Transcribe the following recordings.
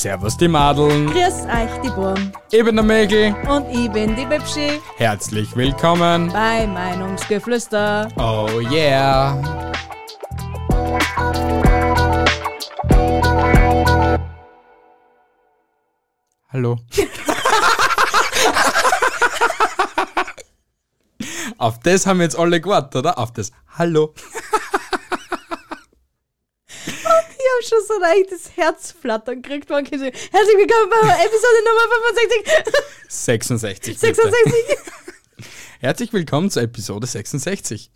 Servus die Madeln, Grüß euch, die Burm. ich bin der Mägel, Und ich bin die Bibschi herzlich willkommen. bei Meinungsgeflüster. Oh yeah. Hallo. Auf das haben jetzt alle gewartet, oder? Auf das Hallo. Habe schon so ein leichtes Herzflattern gekriegt. Man kann sagen, Herzlich willkommen bei Episode Nummer 65. 66. bitte. 66. Herzlich willkommen zur Episode 66.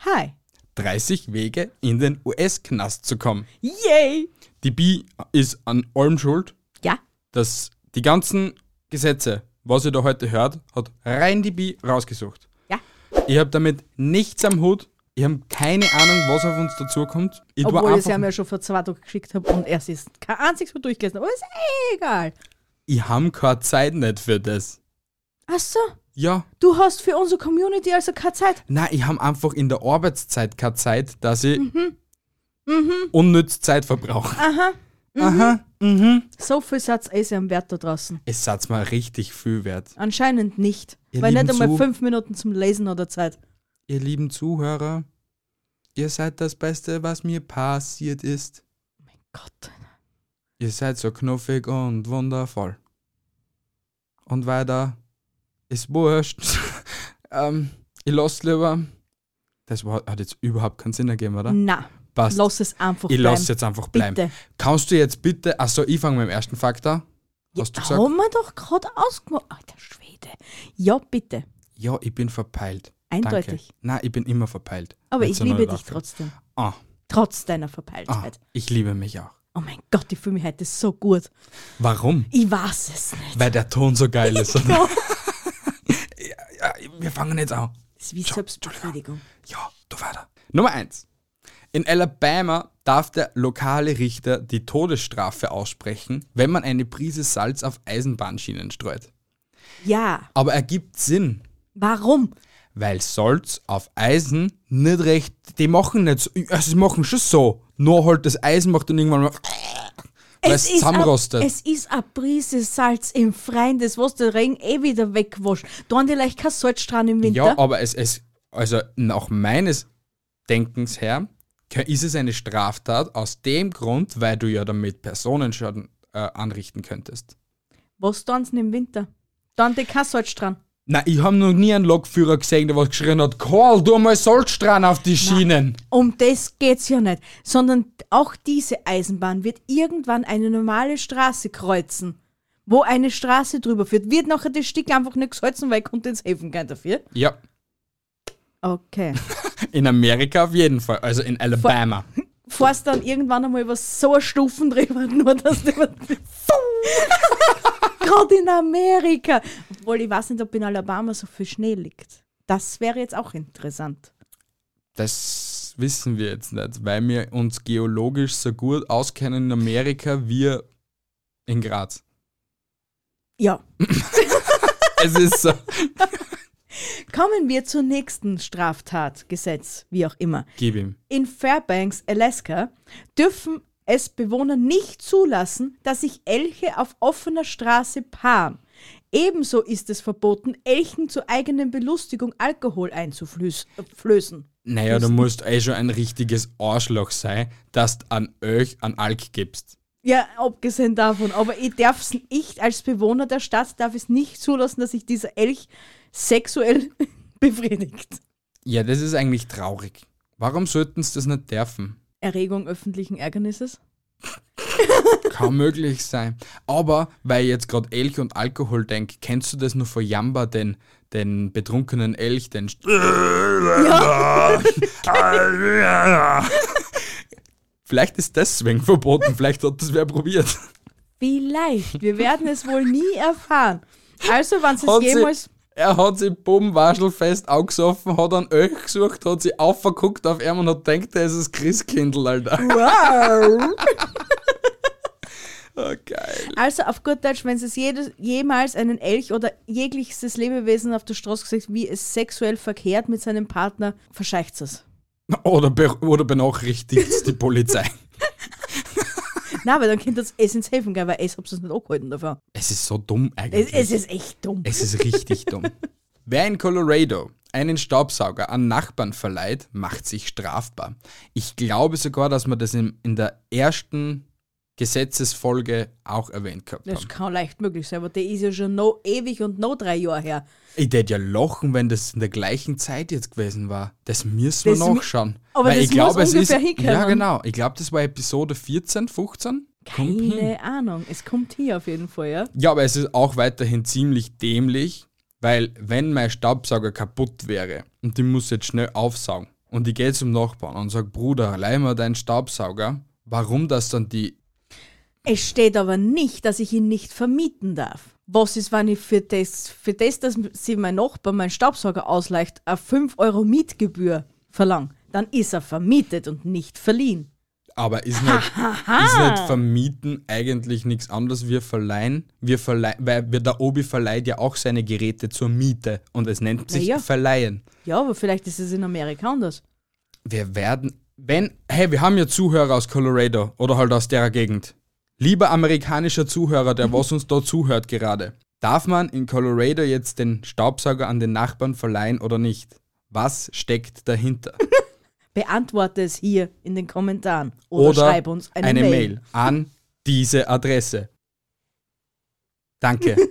Hi. 30 Wege in den US-Knast zu kommen. Yay. Die Bi ist an allem schuld, Ja. dass die ganzen Gesetze, was ihr da heute hört, hat rein die Bi rausgesucht. Ja. Ich habe damit nichts am Hut. Ich habe keine Ahnung, was auf uns dazukommt. Ich Obwohl ich es ja schon vor zwei Tagen geschickt habe und er ist kein einziges Mal durchgegessen. Aber ist eh egal. ich habe keine Zeit nicht für das. Ach so. Ja, Du hast für unsere Community also keine Zeit. nein, ich habe einfach in der Arbeitszeit keine Zeit, dass ich Mhm. unnütz Zeit verbrauche. Aha. Aha, mhm. So viel Satz ist ja am Wert da draußen. Es satz mal richtig viel wert. Anscheinend nicht. Ihr Weil nicht einmal Zu- fünf Minuten zum Lesen oder Zeit. Ihr lieben Zuhörer, ihr seid das Beste, was mir passiert ist. Gott. Ihr seid so knuffig und wundervoll. Und weiter ist wurscht. ähm, ich lasse lieber. Das hat jetzt überhaupt keinen Sinn ergeben, oder? Na, Passt. lass es einfach ich bleiben. lasse jetzt einfach bleiben. Bitte. Kannst du jetzt bitte. Achso, ich fange mit dem ersten Fakt an. Hast du gesagt? Haben wir doch gerade ausgemacht. Alter Schwede. Ja, bitte. Ja, ich bin verpeilt. Eindeutig. Danke. Nein, ich bin immer verpeilt. Aber ich liebe dich trotzdem. Ah, Trotz deiner Verpeiltheit. ich liebe mich auch. Oh mein Gott, ich fühle mich heute so gut. Warum? Ich weiß es nicht. Weil der Ton so geil ist. Ja. ja, wir fangen jetzt an. Das ist wie Selbstbefriedigung. Ja, du weiter. Nummer eins. In Alabama darf der lokale Richter die Todesstrafe aussprechen, wenn man eine Prise Salz auf Eisenbahnschienen streut. Ja. Aber ergibt Sinn, Warum? Weil Salz auf Eisen nicht recht, die machen nicht so, also sie machen schon so, nur halt das Eisen macht dann irgendwann mal, weil es ist zusammenrostet. a- Es ist eine Prise Salz im Freien, das was der Regen eh wieder wegwascht. Da haben die leicht kein Salz dran im Winter. Ja, aber es, es, also nach meines Denkens her, ist es eine Straftat aus dem Grund, weil du ja damit Personenschaden äh, anrichten könntest. Was tun sie im Winter? Da haben die kein Salz dran. Na, ich habe noch nie einen Lokführer gesehen, der was geschrien hat, Karl, tu mal Salz dran auf die Schienen. Um das geht's ja nicht, sondern auch diese Eisenbahn wird irgendwann eine normale Straße kreuzen, wo eine Straße drüber führt. Wird nachher das Stück einfach nicht gesalzen, weil ich konnte ins helfen kann dafür. Ja, Okay. in Amerika auf jeden Fall, also in Alabama. Fährst dann irgendwann einmal über so Stufen drüber, nur dass du Gerade in Amerika. Obwohl ich weiß nicht, ob in Alabama so viel Schnee liegt. Das wäre jetzt auch interessant. Das wissen wir jetzt nicht, weil wir uns geologisch so gut auskennen in Amerika wie in Graz. Ja. Es ist so. Kommen wir zur nächsten Straftat, Gesetz, wie auch immer. Gib ihm. In Fairbanks, Alaska, dürfen es Bewohner nicht zulassen, dass sich Elche auf offener Straße paaren. Ebenso ist es verboten, Elchen zur eigenen Belustigung Alkohol einzuflößen. Naja, du musst eh schon ein richtiges Arschloch sein, dass du an Öch an Alk gibst. Ja, abgesehen davon. Aber ich darf es nicht, als Bewohner der Stadt, darf es nicht zulassen, dass sich dieser Elch sexuell befriedigt. Ja, das ist eigentlich traurig. Warum sollten sie das nicht dürfen? Erregung öffentlichen Ärgernisses? Kann möglich sein. Aber, weil ich jetzt gerade Elch und Alkohol denke, kennst du das nur von Jamba, den, den betrunkenen Elch, den... Vielleicht ist deswegen verboten, vielleicht hat das wer probiert. Vielleicht. Wir werden es wohl nie erfahren. Also, wenn es jemals. Er hat sich bumm waschelfest aufgesoffen, hat einen Öch gesucht, hat sich aufgeguckt auf ihn und hat gedacht, er ist das Christkindl, Alter. Wow! Oh, geil. Also auf gut Deutsch, wenn es jedes, jemals einen Elch oder jegliches Lebewesen auf der Straße gesagt, wie es sexuell verkehrt mit seinem Partner, verscheicht es. Oder, be oder benachrichtigt die Polizei. Nein, weil dann könnt ihr es ins helfen, gell, weil es habt ihr nicht angehalten davon. Es ist so dumm Es, eigentlich. es ist echt dumm. Es ist richtig dumm. Wer in Colorado einen Staubsauger an Nachbarn verleiht, macht sich strafbar. Ich glaube sogar, dass wir das in, in der ersten Gesetzesfolge auch erwähnt gehabt Das haben. kann leicht möglich sein, aber der ist ja schon noch ewig und noch drei Jahre her. Ich hätte ja lachen, wenn das in der gleichen Zeit jetzt gewesen war. Das müssen wir Das nachschauen. aber Weil das ich glaube, es ist. hinkommen. Ja, genau. Ich glaube, das war Episode 14, 15. Kommt hin. Keine Ahnung. Es kommt hier auf jeden Fall, ja. Ja, aber es ist auch weiterhin ziemlich dämlich, weil wenn mein Staubsauger kaputt wäre und ich muss jetzt schnell aufsaugen und ich gehe zum Nachbarn und sage, Bruder, leih mir deinen Staubsauger, warum das dann die... Es steht aber nicht, dass ich ihn nicht vermieten darf. Was ist, wenn ich für das, für das dass sie mein Nachbar meinen Staubsauger ausleicht, eine 5 Euro Mietgebühr verlangt? Dann ist er vermietet und nicht verliehen. Aber ist nicht, ist nicht vermieten eigentlich nichts anderes wie verleihen? Wir verleihen, weil wir- der Obi verleiht ja auch seine Geräte zur Miete und es nennt sich ja. verleihen. Ja, aber vielleicht ist es in Amerika anders. Wir werden, wenn, hey, wir haben ja Zuhörer aus Colorado oder halt aus der Gegend. Lieber amerikanischer Zuhörer, der was uns da zuhört gerade, darf man in Colorado jetzt den Staubsauger an den Nachbarn verleihen oder nicht? Was steckt dahinter? Beantworte es hier in den Kommentaren oder, Oder schreib uns eine, Mail. an diese Adresse. Danke.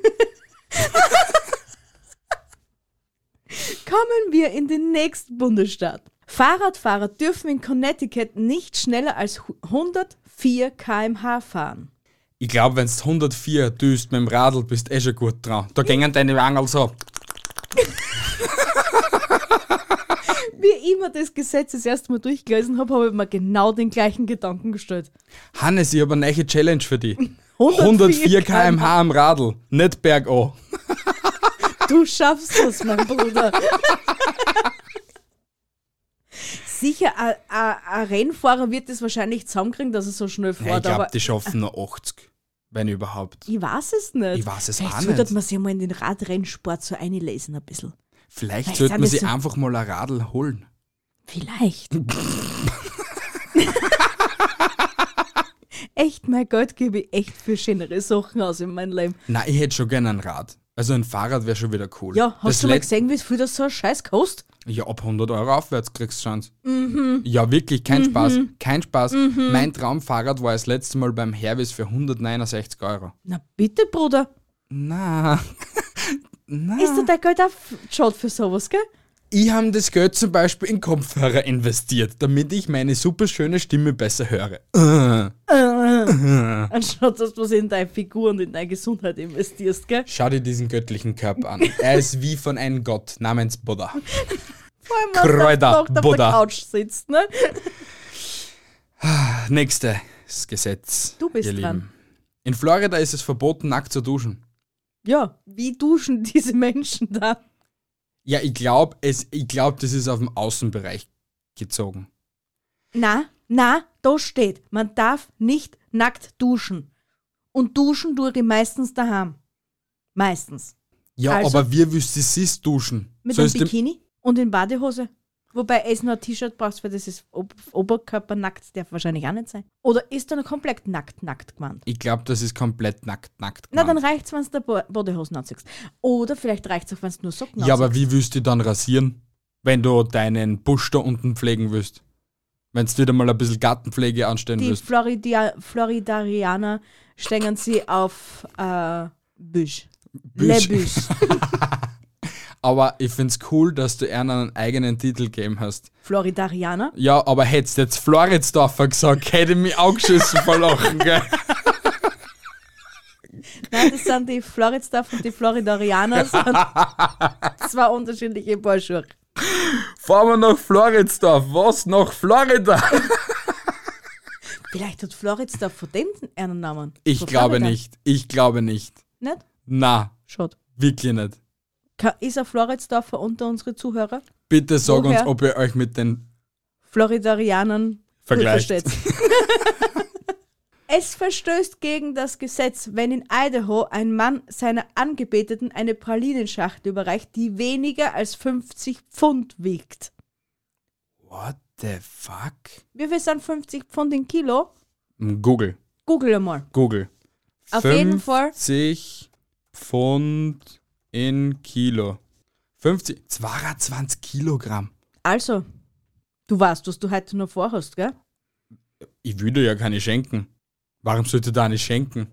Kommen wir in den nächsten Bundesstaat. Fahrradfahrer dürfen in Connecticut nicht schneller als 104 km/h fahren. Ich glaube, wenn du 104 düst mit dem Radl, bist eh schon gut dran. Da gingen deine Angel so. Wie ich mir das Gesetz das erste Mal durchgelesen habe, habe ich mir genau den gleichen Gedanken gestellt. Hannes, ich habe eine neue Challenge für dich. 104 104 km/h am Radl, nicht bergab. Du schaffst das, mein Bruder. Sicher, ein- Rennfahrer wird es wahrscheinlich zusammenkriegen, dass er so schnell Hey, ich fährt, glaube, die schaffen nur 80, wenn überhaupt. ich weiß es nicht. Ich weiß es Vielleicht auch sollte nicht. man sich mal in den Radrennsport so einlesen ein bisschen. Vielleicht Vielleicht sollte man sich so- einfach mal ein Radl holen. Vielleicht. echt, mein Geld gebe ich echt für schönere Sachen aus in meinem Leben. Nein, ich hätte schon gerne ein Rad. Also ein Fahrrad wäre schon wieder cool. Ja, hast das du mal gesehen, wie viel das so ein Scheiß kostet? Ja, ab 100 Euro aufwärts kriegst du Chance. Mhm. Ja, wirklich, kein Spaß. Kein Spaß. Mein Traumfahrrad war das letzte Mal beim Hervis für 169 Euro. Na bitte, Bruder. Na, na. Ist dir dein Geld auch geschaut für sowas, gell? Ich habe das Geld zum Beispiel in Kopfhörer investiert, damit ich meine super schöne Stimme besser höre. Äh. Anstatt dass du was in deine Figur und in deine Gesundheit investierst, gell? Schau dir diesen göttlichen Körper an. Er ist wie von einem Gott namens Buddha. Vor allem, Kräuter, du auf der Buddha. Couch sitzt, ne? Nächstes Gesetz. Du bist dran. Lieben. In Florida ist es verboten, nackt zu duschen. Ja, wie duschen diese Menschen da? Ja, ich glaube, ich glaub, das ist auf dem Außenbereich gezogen. Na, na, da steht, man darf nicht nackt duschen. Und duschen tue ich meistens daheim. Meistens. Ja, Also- aber wie willst du sis duschen? Mit einem es dem- Bikini und in Badehose. Wobei es nur ein T-Shirt brauchst, weil das ist Ob Oberkörper nackt, darf wahrscheinlich auch nicht sein. Oder ist dann komplett nackt, nackt gemeint? Ich glaube, das ist komplett nackt, nackt. Na, dann gemeint. reicht's, wenn du Bo Bodehosen anziehst. Oder vielleicht reicht's auch, wenn du nur Socken ja, aber anziehst. wie willst du dann rasieren, wenn du deinen Busch da unten pflegen willst? Wenn du wieder mal ein bisschen Gartenpflege anstellen Die willst. Floridia Floridarianer stehen sie auf äh, Büsch. Büsch. Le Büsch. Aber ich find's cool, dass du ihnen einen eigenen Titel gegeben hast. Floridarianer. Ja, aber hättest du jetzt Floridsdorfer gesagt, hätte ich mich auch geschissen verlachen, gell? Nein, das sind die Floridsdorf und die Floridarianer. sind zwei unterschiedliche Paar. Fahren wir nach Floridsdorf. Was? Nach Florida? Vielleicht hat Floridsdorf von dem einen Namen. Ich Von glaube Florida. nicht. Ich glaube nicht. Nicht? Na, Schaut. wirklich nicht. Ist ein Floridsdorfer unter unsere Zuhörer? Bitte sag uns, Woher? ob ihr euch mit den Floridarianern vergleicht. es verstößt gegen das Gesetz, wenn in Idaho ein Mann seiner Angebeteten eine Pralinenschachtel überreicht, die weniger als 50 Pfund wiegt. What the fuck? Wie viel sind 50 Pfund in Kilo? Hm, Google. Google einmal. Google. Auf jeden Fall. 50 Pfund in Kilo. 50, 22 Kilogramm. Also, du weißt, was du heute noch vorhast, gell? Ich würde ja keine schenken. Warum sollte da nicht schenken?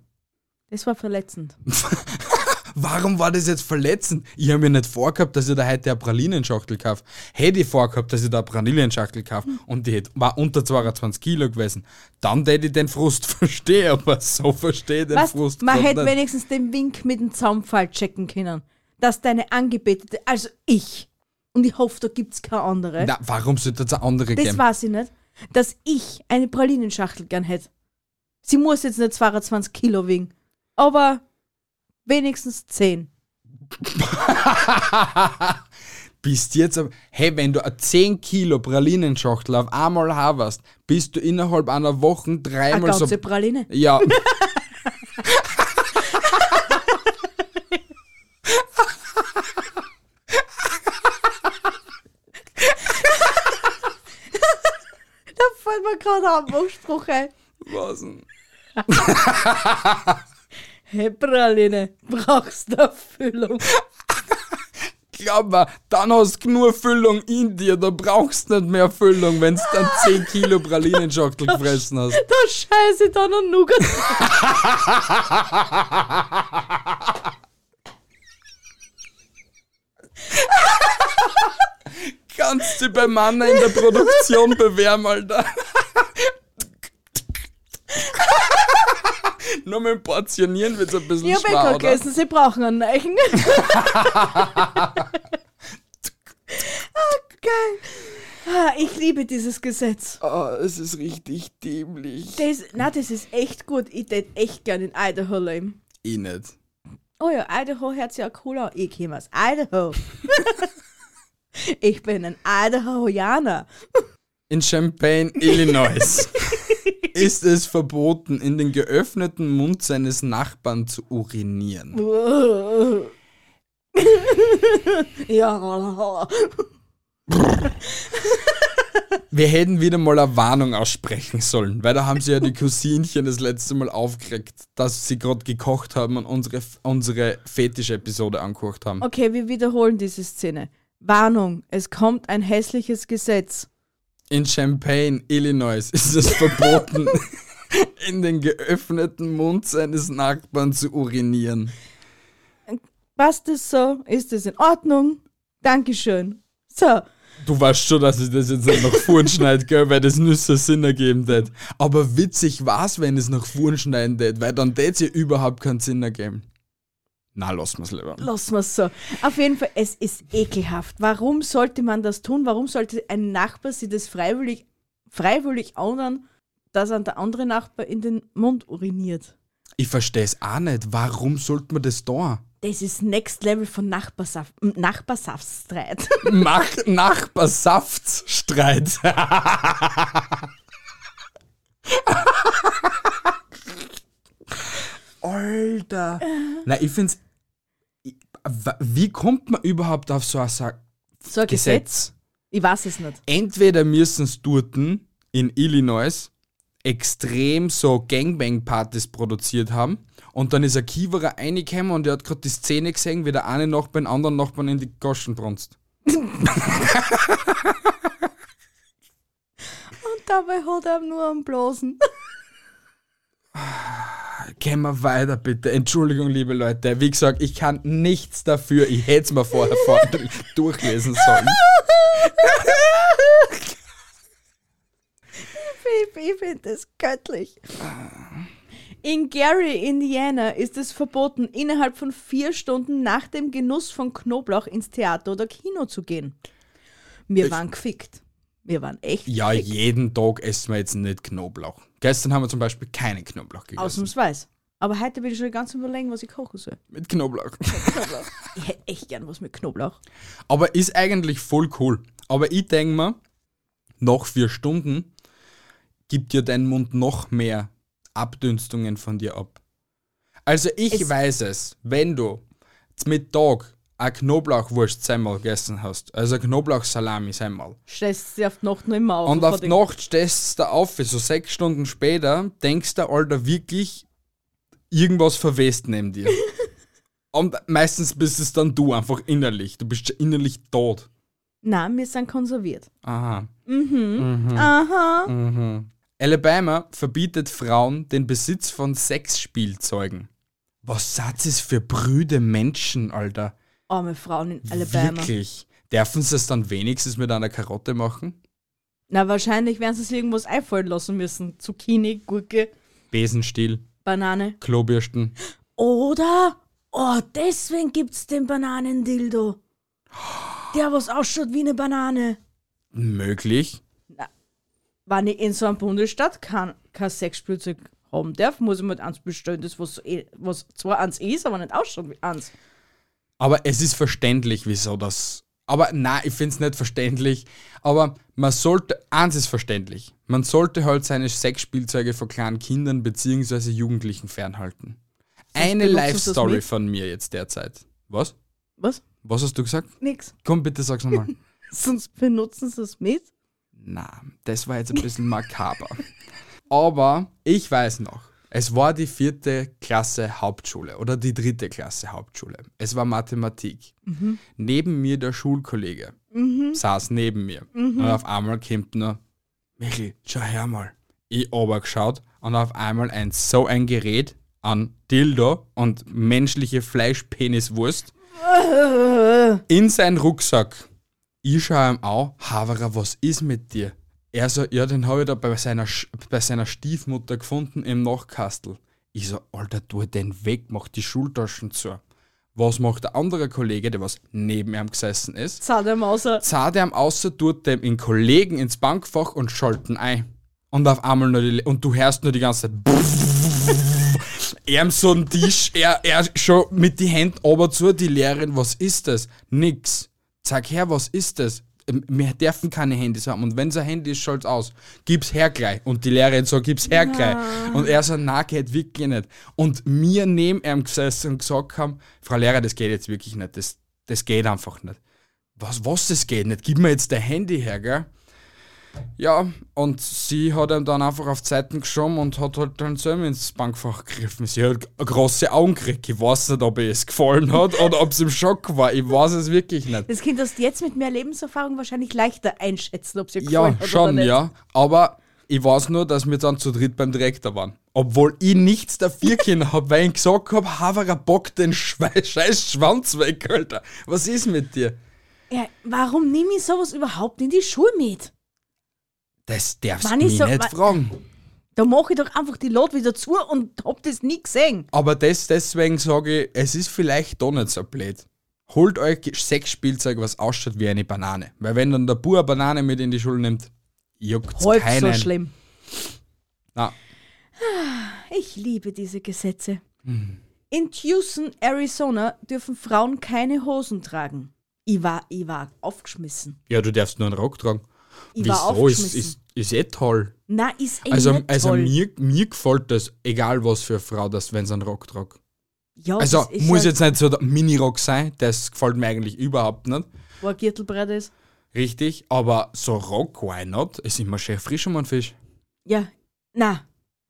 Das war verletzend. Warum war das jetzt verletzend? Ich habe mir nicht vorgehabt, dass ich da heute eine Pralinenschachtel kaufe. Hätte ich vorgehabt, dass ich da eine Pralinenschachtel kaufe und die hätte, war unter 22 Kilo gewesen, dann hätte ich den Frust verstehen, aber so verstehe ich den Was? Frust Man hätte nicht. wenigstens den Wink mit dem Zaunpfahl checken können. Dass deine Angebetete, also ich, und ich hoffe, da gibt's keine andere, Na, warum sollte es eine andere das geben? weiß ich nicht, dass ich eine Pralinenschachtel gern hätte. Sie muss jetzt nicht 22 Kilo wiegen, aber wenigstens 10. bist jetzt, aber- hey, wenn du eine 10 Kilo Pralinenschachtel auf einmal hast, bist du innerhalb einer Woche Eine dreimal so. ganze Praline. Ja. Da fällt mir gerade ein Anspruch ein. Was denn? Hey Praline, brauchst du Füllung? Glaub mir, dann hast du genug Füllung in dir, da brauchst du nicht mehr Füllung, wenn du dann 10 Kilo Pralinenschachtel gefressen hast. Da scheiße ich dann an Nougat. Kannst du bei Mann in der Produktion bewerben, Alter. Nur mit dem Portionieren wird es ein bisschen Ich eh schwer, gerade oder? gegessen, sie brauchen einen ah, geil. Ah, ich liebe dieses Gesetz. Oh, es ist richtig dämlich. Das, na, das ist echt gut. Ich tät echt gern in Idaho leben. Ich nicht. Oh ja, Idaho hört sich ja cool an. Ich komme aus Idaho. ich bin ein Idahoianer. In Champaign, Illinois, ist es verboten, in den geöffneten Mund seines Nachbarn zu urinieren. ja. Wir hätten wieder mal eine Warnung aussprechen sollen, weil da haben sie ja die Cousinchen das letzte Mal aufgeregt, dass sie gerade gekocht haben und unsere, unsere Fetisch-Episode angekocht haben. Okay, wir wiederholen diese Szene. Warnung, es kommt ein hässliches Gesetz. In Champaign, Illinois, ist es verboten, in den geöffneten Mund seines Nachbarn zu urinieren. Passt es so? Ist es in Ordnung? Dankeschön. So, Du weißt schon, dass ich das jetzt nicht nach vorn schneide, gell, weil das nüsse Sinn ergeben tät. Aber witzig war's, wenn es nach vorn schneiden tät, weil dann tät ja überhaupt keinen Sinn ergeben. Na, lass mal's lieber. lassen wir es so. Auf jeden Fall, es ist ekelhaft. Warum sollte man das tun? Warum sollte ein Nachbar sich das freiwillig, freiwillig anhören, dass an der andere Nachbar in den Mund uriniert? Ich versteh's auch nicht. Warum sollte man das da? Das ist Next Level von Nachbarsaft, Nachbarsaftstreit. Mach Nachbarsaftsstreit. Alter. Ich find's. ich- wa- Wie kommt man überhaupt auf so ein So ein Gesetz? Gesetz? Ich weiß es nicht. Entweder müssen es dort in Illinois extrem so Gangbang-Partys produziert haben und dann ist ein Kiewerer reingekommen und er hat gerade die Szene gesehen, wie der eine Nachbar den anderen Nachbarn in die Goschen brunst. Und dabei hat er nur am Blasen. Gehen wir weiter, bitte. Entschuldigung, liebe Leute. Wie gesagt, ich kann nichts dafür. Ich hätte es mir vorher vor durchlesen sollen. Ich, ich finde das göttlich. In Gary, Indiana, ist es verboten, innerhalb von vier Stunden nach dem Genuss von Knoblauch ins Theater oder Kino zu gehen. Wir waren gefickt. Wir waren echt Ja, gefickt. jeden Tag essen wir jetzt nicht Knoblauch. Gestern haben wir zum Beispiel keinen Knoblauch gegessen. Ausnahmsweise. Aber heute will ich schon ganz überlegen, was ich kochen soll. Mit Knoblauch. Knoblauch. ich hätte echt gern was mit Knoblauch. Aber ist eigentlich voll cool. Aber ich denke mir, nach vier Stunden gibt dir dein Mund noch mehr Abdünstungen von dir ab. Also ich Es- weiß es, wenn du mit Tag ein Knoblauchwurst semmel gegessen hast, also ein Knoblauchsalami semmel, Stellst sie auf die Nacht noch immer auf. und auf die- Nacht stehst du auf, so sechs Stunden später, denkst du, Alter, wirklich, irgendwas verwest neben dir. und meistens bist es dann du, einfach innerlich. Du bist innerlich tot. Nein, wir sind konserviert. Aha. Aha. Mhm. Alabama verbietet Frauen den Besitz von Sexspielzeugen. Was seid es für brüde Menschen, Alter? Arme Frauen in Alabama. Wirklich. Dürfen sie es dann wenigstens mit einer Karotte machen? Na, wahrscheinlich werden sie sich irgendwas einfallen lassen müssen. Zucchini, Gurke, Besenstiel, Banane. Klobürsten. Oder, oh, deswegen gibt's den Bananendildo. Der, was ausschaut wie eine Banane. Möglich. Wenn ich in so einem Bundesstaat kein, kein Sexspielzeug haben darf, muss ich mit eins bestellen, das was, eh- was zwar eins ist, aber nicht ausschaut wie eins. Aber es ist verständlich, wieso das. Aber nein, ich finde es nicht verständlich. Aber man sollte, eins ist verständlich, man sollte halt seine Sexspielzeuge von kleinen Kindern bzw. Jugendlichen fernhalten. Eine Life-Story von mir jetzt derzeit. Was? Was? Was hast du gesagt? Nix. Komm, bitte sag's nochmal. Sonst benutzen sie es mit. Na, das war jetzt ein bisschen makaber. Aber ich weiß noch, es war die vierte Klasse Hauptschule oder die dritte Klasse Hauptschule. Es war Mathematik. Neben mir der Schulkollege saß neben mir. Und auf einmal kommt nur, Michi, schau her mal. Ich geschaut und auf einmal ein so ein Gerät an Dildo und menschliche Fleischpeniswurst in seinen Rucksack. Ich schaue ihm an, Haverer, was ist mit dir? Er so, ja, den habe ich da bei seiner, bei seiner Stiefmutter gefunden im Nachkastel. Ich so, Alter, tu den weg, mach die Schultaschen zu. Was macht der andere Kollege, der was neben ihm gesessen ist? Zah der Mauser. Zahlt ihm außer tut dem in Kollegen ins Bankfach und schalten ein. Und auf einmal nur die, und du hörst nur die ganze Zeit. Er so ein Tisch, er, er schon mit die Händen ober zu, die Lehrerin, was ist das? Nix. Sag her, was ist das? Ähm, Wir dürfen keine Handys haben. Und wenn es ein Handy ist, schalt's aus. Gib's her gleich. Und die Lehrerin so, gib's her gleich. Und er so, na, geht wirklich nicht. Und mir neben ihm gesessen und gesagt haben, Frau Lehrer, das geht jetzt wirklich nicht. Das, das geht einfach nicht. Was, was, das geht nicht? Gib mir jetzt dein Handy her, gell? Ja, und sie hat ihm dann einfach auf die Seiten geschoben und hat halt dann selber ins Bankfach gegriffen. Sie hat große Augen gekriegt. Ich weiß nicht, ob ihr es gefallen hat oder ob es im Schock war. Ich weiß es wirklich nicht. Das Kind hast du jetzt mit mehr Lebenserfahrung wahrscheinlich leichter einschätzen, ob es dir Ja, gefallen hat oder schon, nicht. ja. Aber ich weiß nur, dass wir dann zu dritt beim Direktor waren. Obwohl ich nichts dafür können habe, weil ich gesagt habe, Haverer bock den Schwe scheiß Schwanz weg, Alter. Was ist mit dir? Ja, warum nehme ich sowas überhaupt in die Schule mit? Das darfst du mich so- nicht fragen. Da mache ich doch einfach die Lot wieder zu und hab das nie gesehen. Aber das, deswegen sage ich, es ist vielleicht doch nicht so blöd. Holt euch Sexspielzeug, was ausschaut wie eine Banane. Weil wenn dann der Bub eine Banane mit in die Schule nimmt, juckt's Halb keinen. so schlimm. Na, Ich liebe diese Gesetze. Hm. In Tucson, Arizona, dürfen Frauen keine Hosen tragen. Ich war, ich war aufgeschmissen. ja, du darfst nur einen Rock tragen. Ich Wieso? Ist, ist, ist eh toll. Na, ist eh Also, nicht also toll. mir, mir gefällt das, egal was für eine Frau das, wenn sie einen Rock tragt. ja, Also muss ja, jetzt nicht so der Mini-Rock sein, das gefällt mir eigentlich überhaupt nicht. wo ein Gürtelbrett ist. Richtig, aber so Rock, why not? Ist immer schön frisch um einen Fisch. Ja, na.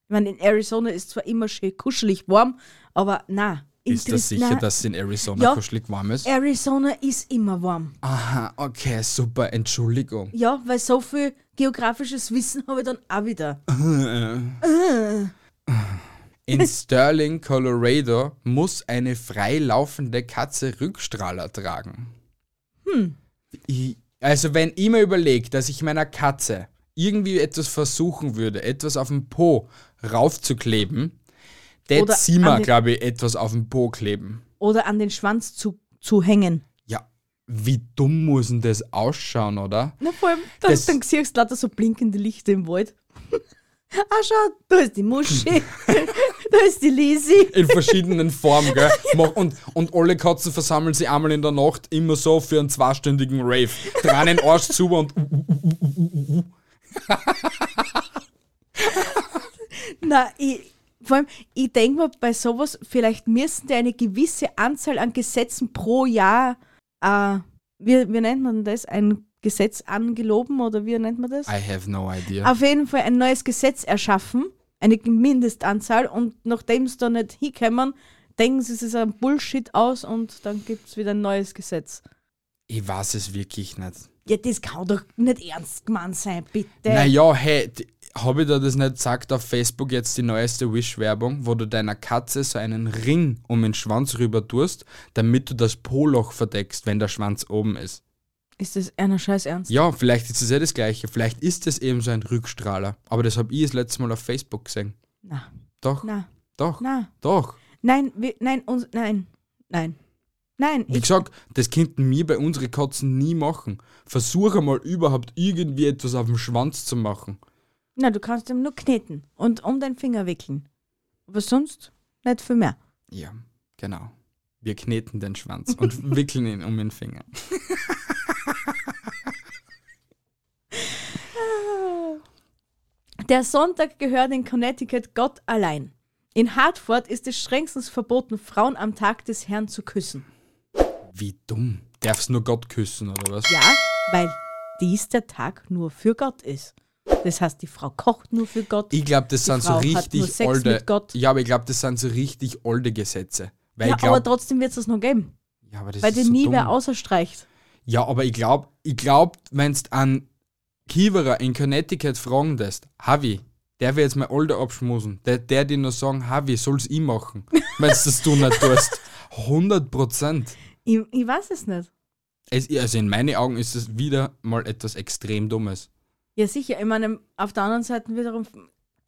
Ich meine, in Arizona ist zwar immer schön kuschelig warm, aber na. Ist das sicher, dass es in Arizona Ja. kuschelig warm ist? Arizona ist immer warm. Aha, okay, super, Entschuldigung. Ja, weil so viel geografisches Wissen habe ich dann auch wieder. In Sterling, Colorado muss eine freilaufende Katze Rückstrahler tragen. Hm. Ich, also wenn ich mir überlege, dass ich meiner Katze irgendwie etwas versuchen würde, etwas auf dem Po raufzukleben, An den- glaube ich, etwas auf dem Po kleben. Oder an den Schwanz zu, zu hängen. Ja, wie dumm muss denn das ausschauen, oder? Na, vor allem, dann, Das- dann siehst du lauter so blinkende Lichter im Wald. ah, schau, da ist die Muschi, da ist die Lisi. In verschiedenen Formen, gell? Und, und alle Katzen versammeln sich einmal in der Nacht immer so für einen zweistündigen Rave. Dran den Arsch zu und Na, ich, Vor allem, ich denke mir bei sowas, vielleicht müssen die eine gewisse Anzahl an Gesetzen pro Jahr, äh, wie, wie nennt man das, ein Gesetz angeloben oder wie nennt man das? I have no idea. Auf jeden Fall ein neues Gesetz erschaffen, eine Mindestanzahl und nachdem sie da nicht hinkommen, denken sie sich ein Bullshit aus und dann gibt es wieder ein neues Gesetz. Ich weiß es wirklich nicht. Ja, das kann doch nicht ernst gemeint sein, bitte. Naja, hey, habe ich da das nicht gesagt auf Facebook jetzt die neueste Wish-Werbung, wo du deiner Katze so einen Ring um den Schwanz rüber tust, damit du das Poloch verdeckst, wenn der Schwanz oben ist. Ist das einer Scheiß ernst? Ja, vielleicht ist es ja das Gleiche. Vielleicht ist es eben so ein Rückstrahler. Aber das habe ich das letzte Mal auf Facebook gesehen. Na, Doch, na, doch, na. doch. Nein, wir, nein, uns, nein, nein. Nein, Wie ich, gesagt, das könnten wir bei unseren Katzen nie machen. Versuche mal überhaupt irgendwie etwas auf dem Schwanz zu machen. Na, du kannst ihm nur kneten und um deinen Finger wickeln. Aber sonst nicht viel mehr. Ja, genau. Wir kneten den Schwanz und wickeln ihn um den Finger. Der Sonntag gehört in Connecticut Gott allein. In Hartford ist es strengstens verboten, Frauen am Tag des Herrn zu küssen. Wie dumm. Darfst nur Gott küssen, oder was? Ja, weil dies der Tag nur für Gott ist. Das heißt, die Frau kocht nur für Gott. Ich glaube, das Die sind so Frau nur richtig Gott. Ja, aber ich glaube, das sind so richtig olde Gesetze. Ja, ich aber trotzdem wird es das noch geben. ja, aber das Weil den so nie dumm. wer außerstreicht. Ja, aber ich glaube, ich glaub, wenn du an Kiewerer in Connecticut fragen lässt, Havi, der will jetzt mal Alter abschmusen, der, der dir nur sagen, Havi, soll's ich machen, wenn du das du nicht tust. 100 Prozent. Ich, ich weiß es nicht. Es, also in meinen Augen ist es wieder mal etwas extrem Dummes. Ja, sicher. Ich meine, auf der anderen Seite wiederum,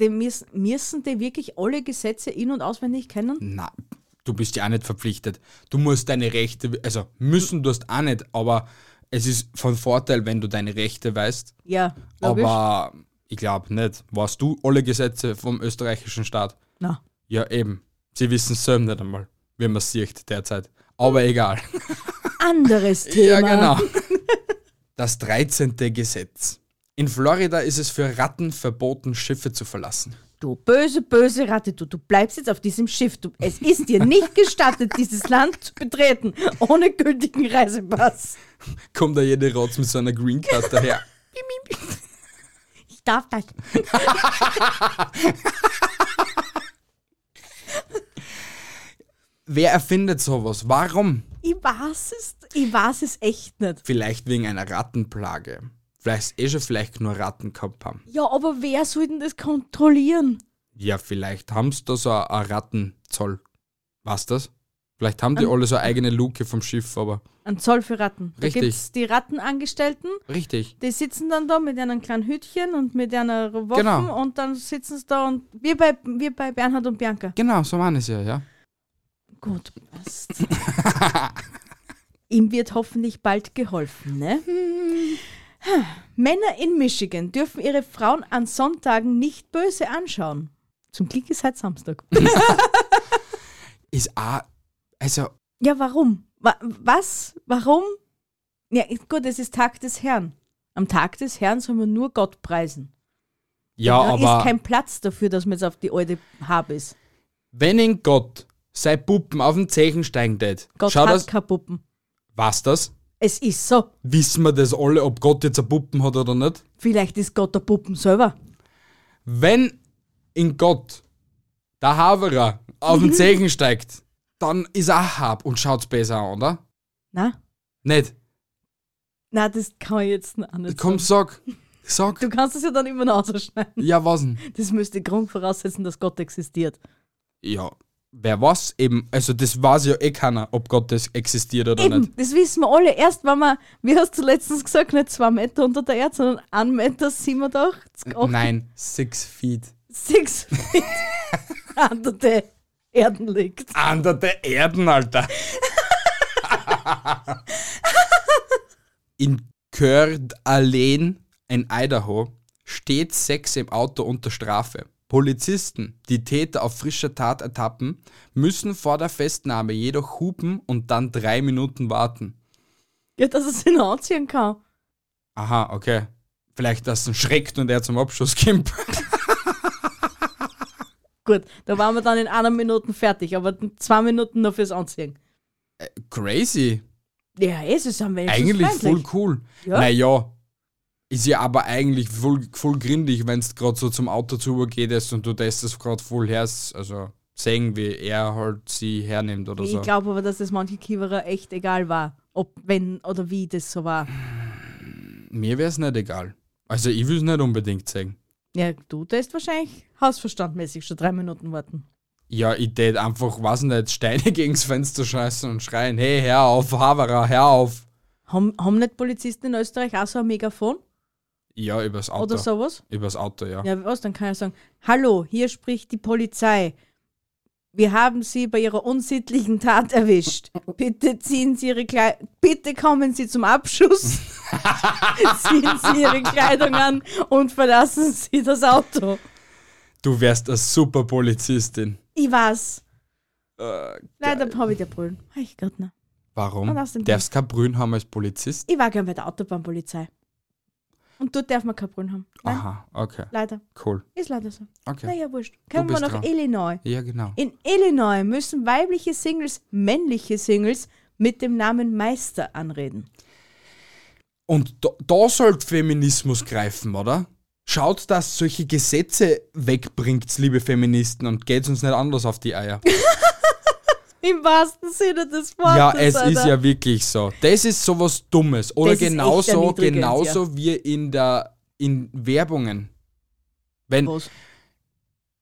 die müssen, müssen die wirklich alle Gesetze in- und auswendig kennen? Na, du bist ja auch nicht verpflichtet. Du musst deine Rechte, also müssen du auch nicht, aber es ist von Vorteil, wenn du deine Rechte weißt. Ja, logisch. Aber ich glaube nicht. Weißt du alle Gesetze vom österreichischen Staat? Na, Ja, eben. Sie wissen es selber nicht einmal, wie man sieht derzeit. Aber egal. anderes Thema. Ja, genau. Das 13. Gesetz. In Florida ist es für Ratten verboten, Schiffe zu verlassen. Du böse, böse Ratte, du, du bleibst jetzt auf diesem Schiff. Du, es ist dir nicht gestattet, dieses Land zu betreten, ohne gültigen Reisepass. Kommt da jede Rotz mit so einer Green Card daher. Ich darf das. Wer erfindet sowas? Warum? Ich weiß es, ich weiß es echt nicht. Vielleicht wegen einer Rattenplage. Vielleicht eh schon vielleicht nur Ratten gehabt haben. Ja, aber wer soll denn das kontrollieren? Ja, vielleicht haben sie da so einen Rattenzoll. Was das? Vielleicht haben die Ähm. alle so eine eigene Luke vom Schiff, aber Ein Zoll für Ratten. Da Richtig. gibt es die Rattenangestellten, richtig. die sitzen dann da mit einem kleinen Hütchen und mit einer Waffe Genau. und dann sitzen sie da und wie bei, wie bei Bernhard und Bianca. Genau, so waren es ja, ja. Gut, passt. Ihm wird hoffentlich bald geholfen, ne? Männer in Michigan dürfen ihre Frauen an Sonntagen nicht böse anschauen. Zum Glück ist heute Samstag. Ist auch, also, Ja, warum? Wa was? Warum? Ja, gut, es ist Tag des Herrn. Am Tag des Herrn soll man nur Gott preisen. ja, da ist aber kein Platz dafür, dass man jetzt auf die alte Habe ist. wenn in Gott sei Puppen auf den Zechen steigen tät, Gott hat das, keine Puppen. was das? Es ist so. Wissen wir das alle, ob Gott jetzt eine Puppen hat oder nicht? Vielleicht ist Gott der Puppen selber. Wenn in Gott der Haverer auf den Zechen steigt, dann ist er Ahab und schaut's besser an, oder? Na? Nicht. Na, das kann ich jetzt noch nicht Komm, sagen. sag. Sag. Du kannst es ja dann immer noch ausschneiden. Ja, was denn? Das müsste Grund voraussetzen, dass Gott existiert. Ja, wer was eben, also das weiß ja eh keiner, ob Gott das existiert oder Eben, nicht. das wissen wir alle. Erst wenn wir, wie hast du letztens gesagt, nicht zwei Meter unter der Erde, sondern 1 Meter 87, acht- Nein, six feet. six Feet unter der Erden liegt. Under der Erden, Alter. In Coeur d'Alene in Idaho steht Sex im Auto unter Strafe. Polizisten, die Täter auf frischer Tat ertappen, müssen vor der Festnahme jedoch hupen und dann drei Minuten warten. Ja, dass er sich noch anziehen kann. Aha, okay. Vielleicht, dass es ihn schreckt und er zum Abschuss kommt. Gut, da waren wir dann in einer Minute fertig, aber zwei Minuten noch fürs Anziehen. Crazy. Ja, es ist am wenigsten Eigentlich voll cool. Ja? Naja, ist ja aber eigentlich voll, voll grindig, wenn es gerade so zum Auto zu übergehst und du das das gerade voll hörst. Also sehen, wie er halt sie hernimmt oder so. Ich glaube aber, dass das manche Kiewerer echt egal war. Ob, wenn oder wie das so war. Mir wäre es nicht egal. Also ich will es nicht unbedingt sehen. Ja, du tust wahrscheinlich hausverstandmäßig schon drei Minuten warten. Ja, ich tät einfach, weiß nicht, Steine gegens Fenster scheißen und schreien, hey, hör auf, Haverer, hör auf. Haben, haben nicht Polizisten in Österreich auch so ein Megafon Ja, übers Auto. oder sowas? Übers Auto, ja. Ja, was? Dann kann er sagen: Hallo, hier spricht die Polizei. Wir haben Sie bei Ihrer unsittlichen Tat erwischt. Bitte ziehen Sie Ihre Kleidung. Bitte kommen Sie zum Abschuss. ziehen Sie Ihre Kleidung an und verlassen Sie das Auto. Du wärst eine super Polizistin. Ich weiß. Äh, Leider habe ich der Brüllen. Ich Gott, ne. warum? Dem Darfst kein Brünn haben als Polizist? Ich war gern bei der Autobahnpolizei. Und dort darf man kein Brüllen haben. Nein, Aha, okay, leider. cool. Ist leider so. Okay. Naja, wurscht. Kommen wir nach dran. Illinois. Ja, genau. In Illinois müssen weibliche Singles männliche Singles mit dem Namen Meister anreden. Und da, da sollte Feminismus greifen, oder? Schaut, dass solche Gesetze wegbringt, liebe Feministen, und geht uns nicht anders auf die Eier. Im wahrsten Sinne des Wortes. ja, es Alter. ist ja wirklich so. Das ist sowas Dummes. Oder Das genauso, genauso wie in der in Werbungen. Wenn, Was?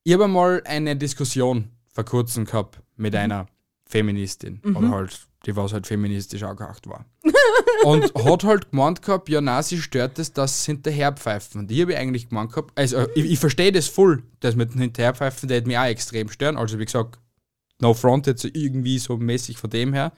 ich habe mal eine Diskussion vor kurzem gehabt Mhm. mit einer Feministin. Oder halt, die was halt feministisch angehaucht war. und hat halt gemeint gehabt, ja, na, sie stört es, dass sie hinterherpfeifen. Und ich habe eigentlich gemeint gehabt, also ich, ich verstehe das voll, das mit dem Hinterherpfeifen, der hat mich auch extrem stören. Also wie gesagt, no front jetzt irgendwie so mäßig von dem her.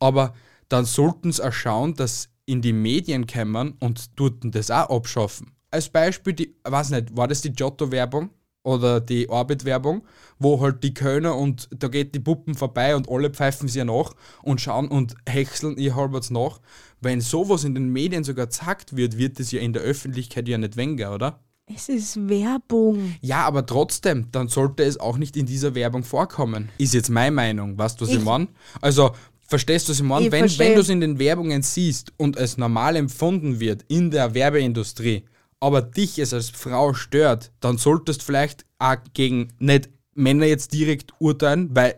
Aber dann sollten sie auch schauen, dass in die Medien kommen und dort das auch abschaffen. Als Beispiel, die, weiß nicht, war das die Giotto-Werbung oder die Orbit-Werbung, wo halt die Kölner und da geht die Puppen vorbei und alle pfeifen sie nach und schauen und häckseln ihr halbwegs nach. Wenn sowas in den Medien sogar gesagt wird, wird es ja in der Öffentlichkeit ja nicht weniger, oder? Es ist Werbung. Ja, aber trotzdem, dann sollte es auch nicht in dieser Werbung vorkommen. Ist jetzt meine Meinung, weißt du, was ich, Ich- meine? Also, verstehst du, was ich meine? Ich Wenn, versteh. wenn du es in den Werbungen siehst und es normal empfunden wird in der Werbeindustrie, aber dich es als Frau stört, dann solltest du vielleicht auch gegen nicht Männer jetzt direkt urteilen, weil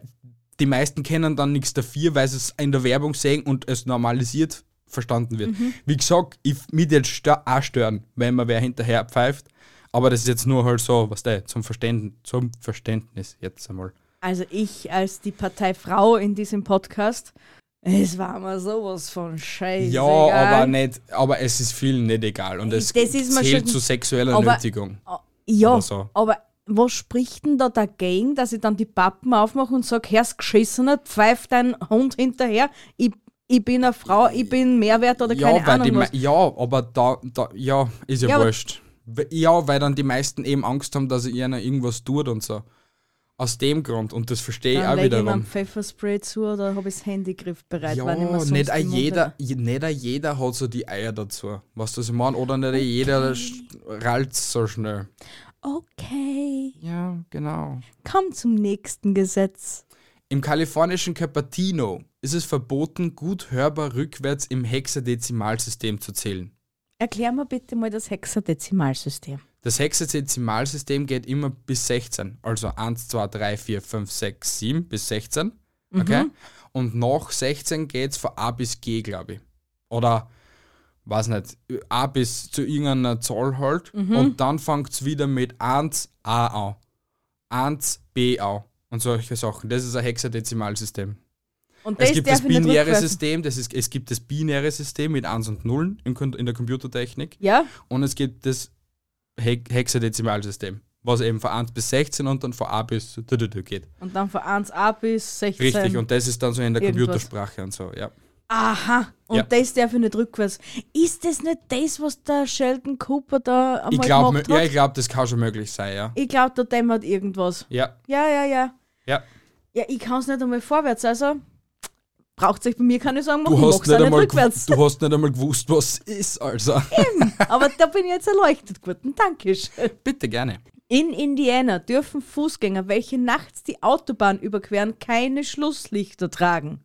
die meisten kennen dann nichts dafür, weil sie es in der Werbung sehen und es normalisiert verstanden wird. Mhm. Wie gesagt, ich, mich jetzt stö auch stören, wenn man wer hinterher pfeift, aber das ist jetzt nur halt so, was der zum Verständnis, zum Verständnis jetzt einmal. Also ich als die Partei Frau in diesem Podcast, es war mir sowas von scheiße. Ja, aber nicht, aber es ist vielen nicht egal und es zählt zu sexueller aber- Nötigung. Ja, so. aber was spricht denn da dagegen, dass ich dann die Pappen aufmache und sage, Herr's geschissener, pfeift dein Hund hinterher, ich, ich bin eine Frau, ich bin Mehrwert oder Ja, keine Ahnung was. ja, aber da, da, ja, ist ja, Ja, wurscht. Ja, weil dann die meisten eben Angst haben, dass ihnen irgendwas tut und so. Aus dem Grund. Und das verstehe ich Dann auch wiederum. ein Pfefferspray zu oder habe ich das Handy griffbereit, Ja, nicht, den Mund jeder, je- nicht auch jeder hat so die Eier dazu. Was ich meine? Oder nicht auch jeder rallt so schnell. Okay, Ja, genau. komm zum nächsten Gesetz. Im kalifornischen Cupertino ist es verboten, gut hörbar rückwärts im Hexadezimalsystem zu zählen. Erklär mir bitte mal das Hexadezimalsystem. Das Hexadezimalsystem geht immer bis 16. Also 1, 2, 3, 4, 5, 6, 7 bis 16. Okay? Und nach 16 geht es von A bis G, glaube ich. Oder, weiß nicht, A bis zu irgendeiner Zahl halt. Und dann fängt es wieder mit 1 A an. 1 B an. Und solche Sachen. Das ist ein Hexadezimalsystem. Und Es gibt das binäre System, das ist, es gibt das binäre System mit 1 und 0 in, der Computertechnik Ja, und es gibt das He Hexadezimalsystem, was eben von 1 bis 16 und dann von A bis geht. und dann von 1a bis 16. Richtig, und das ist dann so in der irgendwas. Computersprache und so, ja. Aha, und Ja. das darf ich nicht rückwärts. Ist das nicht das, was der Sheldon Cooper da einmal Ich glaube, gemacht ja, hat? ich glaub, das kann schon möglich sein, ja. Ich glaube, da dämmert irgendwas. Ja, Ja, ja, ja. ja. Ja, ich kann es nicht einmal vorwärts, also braucht euch bei mir keine Sorgen machen, Du ich hast, mach's nicht einmal, rückwärts. du hast nicht einmal gewusst, was es ist, also. Aber da bin ich jetzt erleuchtet geworden. Dankeschön. Bitte gerne. In Indiana dürfen Fußgänger, welche nachts die Autobahn überqueren, keine Schlusslichter tragen.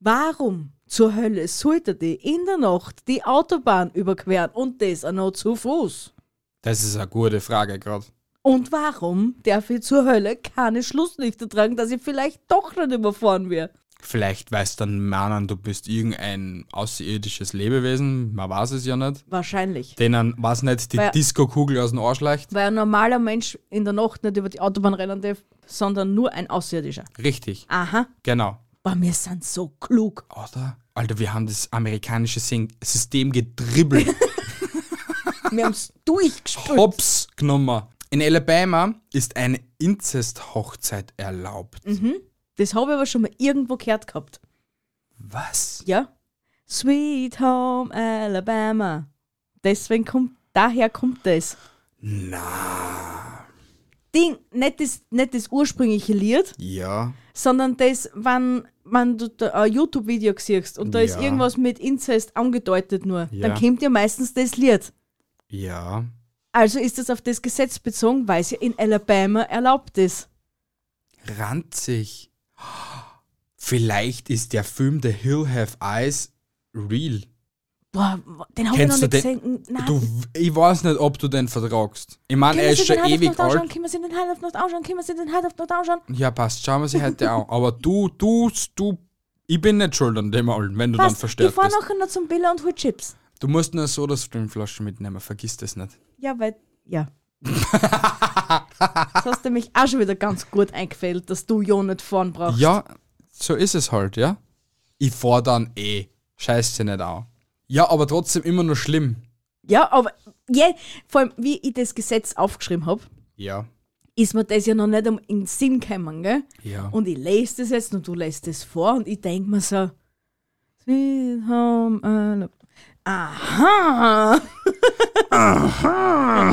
Warum zur Hölle sollte die in der Nacht die Autobahn überqueren und das auch noch zu Fuß? Das ist eine gute Frage gerade. Und warum darf ich zur Hölle keine Schlusslichter tragen, dass ich vielleicht doch nicht überfahren werde? Vielleicht weiß dann meinen, du bist irgendein außerirdisches Lebewesen, man weiß es ja nicht. Wahrscheinlich. Denen, was nicht, die Weil- Disco-Kugel aus dem Arsch leicht. Weil ein normaler Mensch in der Nacht nicht über die Autobahn rennen darf, sondern nur ein Außerirdischer. Richtig, Aha. genau. Aber wir sind so klug. Oder? Alter, wir haben das amerikanische System gedribbelt. Wir haben es durchgespült. Hops genommen. In Alabama ist eine Inzest-Hochzeit erlaubt. Das habe ich aber schon mal irgendwo gehört gehabt. Was? Ja? Sweet Home Alabama. Deswegen kommt, daher kommt das. Na. Ding, nicht das, nicht das ursprüngliche Lied, Ja. sondern das, wenn, wenn du da ein YouTube-Video siehst und da ist Ja. irgendwas mit Inzest angedeutet nur, Ja. dann kommt ja meistens das Lied. Ja. Also ist das auf das Gesetz bezogen, weil es ja in Alabama erlaubt ist. Ranzig. Vielleicht ist der Film The Hill Have Eyes real. Boah, den habe ich noch nicht den? gesehen. Nein. Du, ich weiß nicht, ob du den vertragst. Ich meine, er ist schon ewig anschauen? alt. Können wir sich den heute auf Nacht anschauen? Können wir sich den heute auf Nacht anschauen? Ja, passt. Schauen wir sie heute an. Aber du, du, du, ich bin nicht schuld an dem allen, wenn du dann Was? Ich fahre nachher noch zum Billa und hol Chips. Du musst nur eine Soda-Stream-Flasche mitnehmen, vergiss das nicht. Ja, weil, ja. Das hast du mich auch schon wieder ganz gut eingefällt, dass du ja nicht fahren brauchst. Ja, so ist es halt, ja. Ich fahr dann eh. Scheiß sie nicht an. Ja, aber trotzdem immer noch schlimm. Ja, aber ja, vor allem, wie ich das Gesetz aufgeschrieben habe, Ja. ist mir das ja noch nicht in den Sinn gekommen, gell? Ja. Und ich lese das jetzt und du lässt das vor und ich denke mir so, Sweet Home Alabama. Aha! Aha!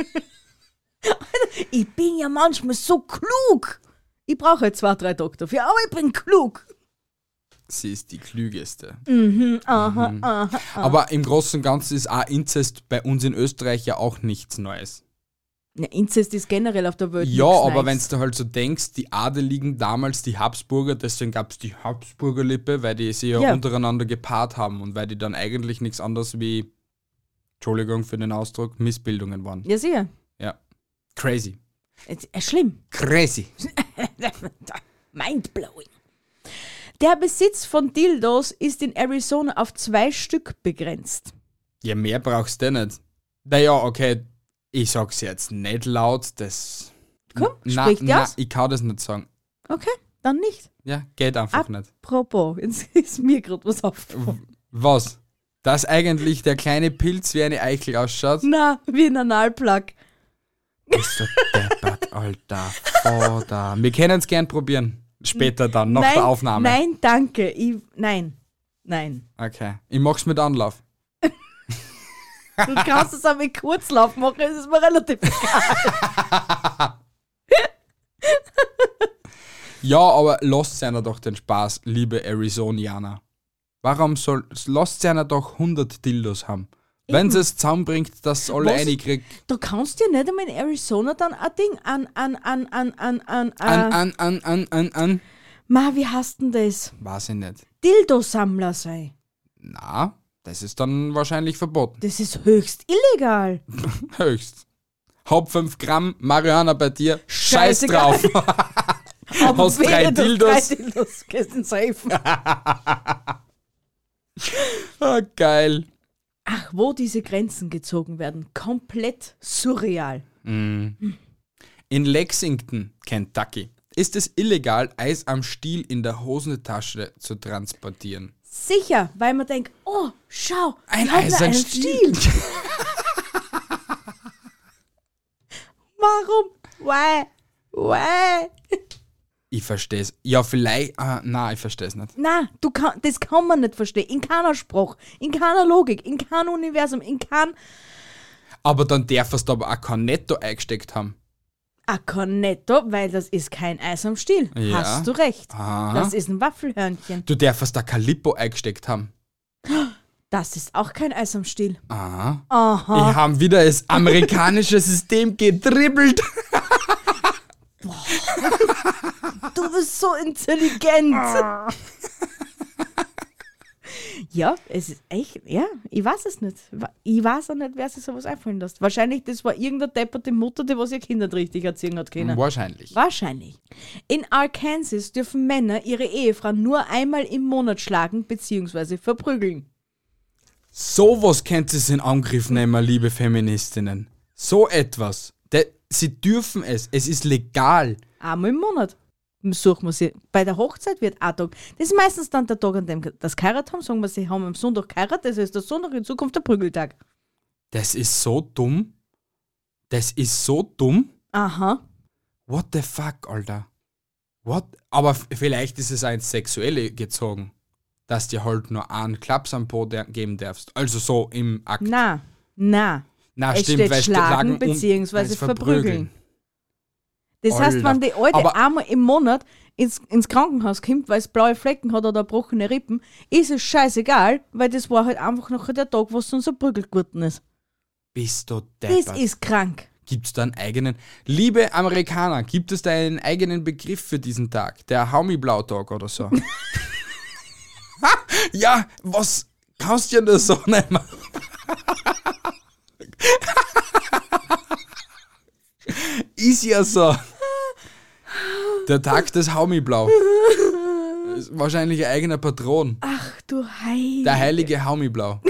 ich bin ja manchmal so klug. Ich brauche jetzt zwei, drei Tage dafür, aber ich bin klug. Sie ist die klügeste. Mhm, aha, aha. Aber im Großen und Ganzen ist auch Inzest bei uns in Österreich ja auch nichts Neues. Ja, Inzest ist generell auf der Welt Ja, aber wenn du halt so denkst, die Adeligen damals, die Habsburger, deswegen gab es die Habsburgerlippe, weil die sie ja, Ja. untereinander gepaart haben und weil die dann eigentlich nichts anderes wie, Entschuldigung für den Ausdruck, Missbildungen waren. Ja, sicher. Ja. Crazy. Es ist schlimm. Crazy. Mindblowing. Der Besitz von Dildos ist in Arizona auf zwei Stück begrenzt. Ja, mehr brauchst du nicht. Naja, okay, ich sag's jetzt nicht laut, das. Komm, na, sprich dir na, aus. ich kann das nicht sagen. Okay, dann nicht. Ja, geht einfach nicht. Apropos, jetzt ist mir gerade was aufgefallen. Was? Dass eigentlich der kleine Pilz wie eine Eichel ausschaut? Na, wie ein Analplug. Bist du deppert, Alter. Vater. Wir können es gern probieren. Später dann, nach nein, der Aufnahme. Nein, danke. Ich, nein, nein. Okay. Ich mach's mit Anlauf. Du kannst es auch mit Kurzlauf machen, es ist mir relativ egal. Ja, aber lasst einer doch den Spaß, liebe Arizonianer. Warum soll. Lasst einer doch 100 Dildos haben. Wenn sie es zusammenbringt, dass alle Was? eine kriegt. Du kannst dir nicht einmal in Arizona dann ein Ding an, an, an, an, an, an, An, an. an, an, an, an, an. Ma, wie hast denn das? Weiß ich nicht. Dildo-Sammler sein. Na, das ist dann wahrscheinlich verboten. Das ist höchst illegal. Höchst. Hab 5 Gramm Marihuana bei dir. Scheiß Scheißegal. drauf. Aber Hast drei du hast Dildos. Drei Dildos gehst ins Safe. ah, geil. Ach, wo diese Grenzen gezogen werden. Komplett surreal. In Lexington, Kentucky, ist es illegal, Eis am Stiel in der Hosentasche zu transportieren. Sicher, weil man denkt, oh, schau, Ein Eis am Stiel. Stiel. Warum? Why? Why? Ich versteh's. Ja, vielleicht. Ah, nein, ich versteh's nicht. Na, du kann, das kann man nicht verstehen. In keiner Spruch, in keiner Logik, in keinem Universum, in kein Aber dann darfst du aber auch kein Netto eingesteckt haben. A Cornetto, weil das ist kein Eis am Stiel. Ja. Hast du recht. Aha. Das ist ein Waffelhörnchen. Du darfst da Calippo eingesteckt haben. Das ist auch kein Eis am Stiel. Aha. Aha. Wir haben wieder das amerikanische System gedribbelt. Du bist so intelligent. ja, es ist echt, ja, ich weiß es nicht. Ich weiß auch nicht, wer sich sowas einfallen lässt. Wahrscheinlich, das war irgendeine depperte Mutter, die was ihr Kind nicht richtig erziehen hat können. Wahrscheinlich. Wahrscheinlich. In Arkansas dürfen Männer ihre Ehefrau nur einmal im Monat schlagen bzw. verprügeln. Sowas könnt ihr in Angriff nehmen, liebe Feministinnen. So etwas. De, sie dürfen es. Es ist legal. Einmal im Monat. Suchen wir sie. Bei der Hochzeit wird ein Tag. Das ist meistens dann der Tag, an dem das geheiratet haben. Sagen wir, sie haben am Sonntag geheiratet, das heißt der Sonntag in Zukunft der Prügeltag. Das ist so dumm. Das ist so dumm. Aha. What the fuck, Alter? What? Aber vielleicht ist es eins Sexuelle gezogen. Dass dir halt nur einen Klaps am Po geben darfst. Also so im Akt. Na, na. Na, es steht weil schlagen beziehungsweise als verprügeln. Das heißt, Alter. wenn die Alte Aber- einmal im Monat ins, ins Krankenhaus kommt, weil es blaue Flecken hat oder gebrochene Rippen, ist es scheißegal, weil das war halt einfach nachher der Tag, wo es prügelt geworden ist. Bist du Das deppert. ist krank. Gibt es da einen eigenen? Liebe Amerikaner, gibt es da einen eigenen Begriff für diesen Tag? Der Haumi-Blautag oder so? ja, was kannst du denn da so nehmen? ist ja so. Der Tag des Haumiblau. Ist wahrscheinlich ein eigener Patron. Ach du Heilige. Der heilige Haumiblau.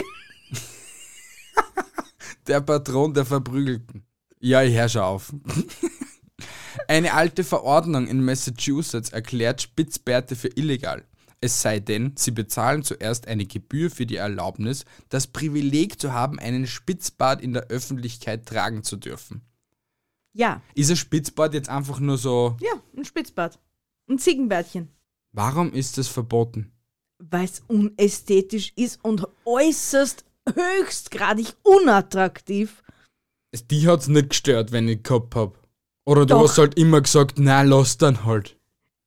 der Patron der Verprügelten. Ja, ich hör schon auf. Eine alte Verordnung in Massachusetts erklärt Spitzbärte für illegal. Es sei denn, sie bezahlen zuerst eine Gebühr für die Erlaubnis, das Privileg zu haben, einen Spitzbart in der Öffentlichkeit tragen zu dürfen. Ja, Ist ein Spitzbart jetzt einfach nur so, ja, ein Spitzbart. Ein Ziegenbärtchen. warum ist das verboten? Weil es unästhetisch ist und äußerst höchstgradig unattraktiv. Es- Die hat's nicht gestört, wenn ich gehabt hab. Oder du Doch. hast halt immer gesagt, na, lass dann halt.